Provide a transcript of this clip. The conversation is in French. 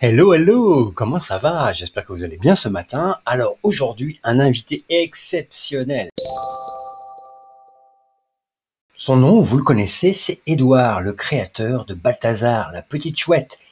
Hello, hello, comment ça va? J'espère que vous allez bien ce matin. Alors aujourd'hui, un invité exceptionnel. Son nom, vous le connaissez, c'est Édouard, le créateur de Balthazar, la petite chouette.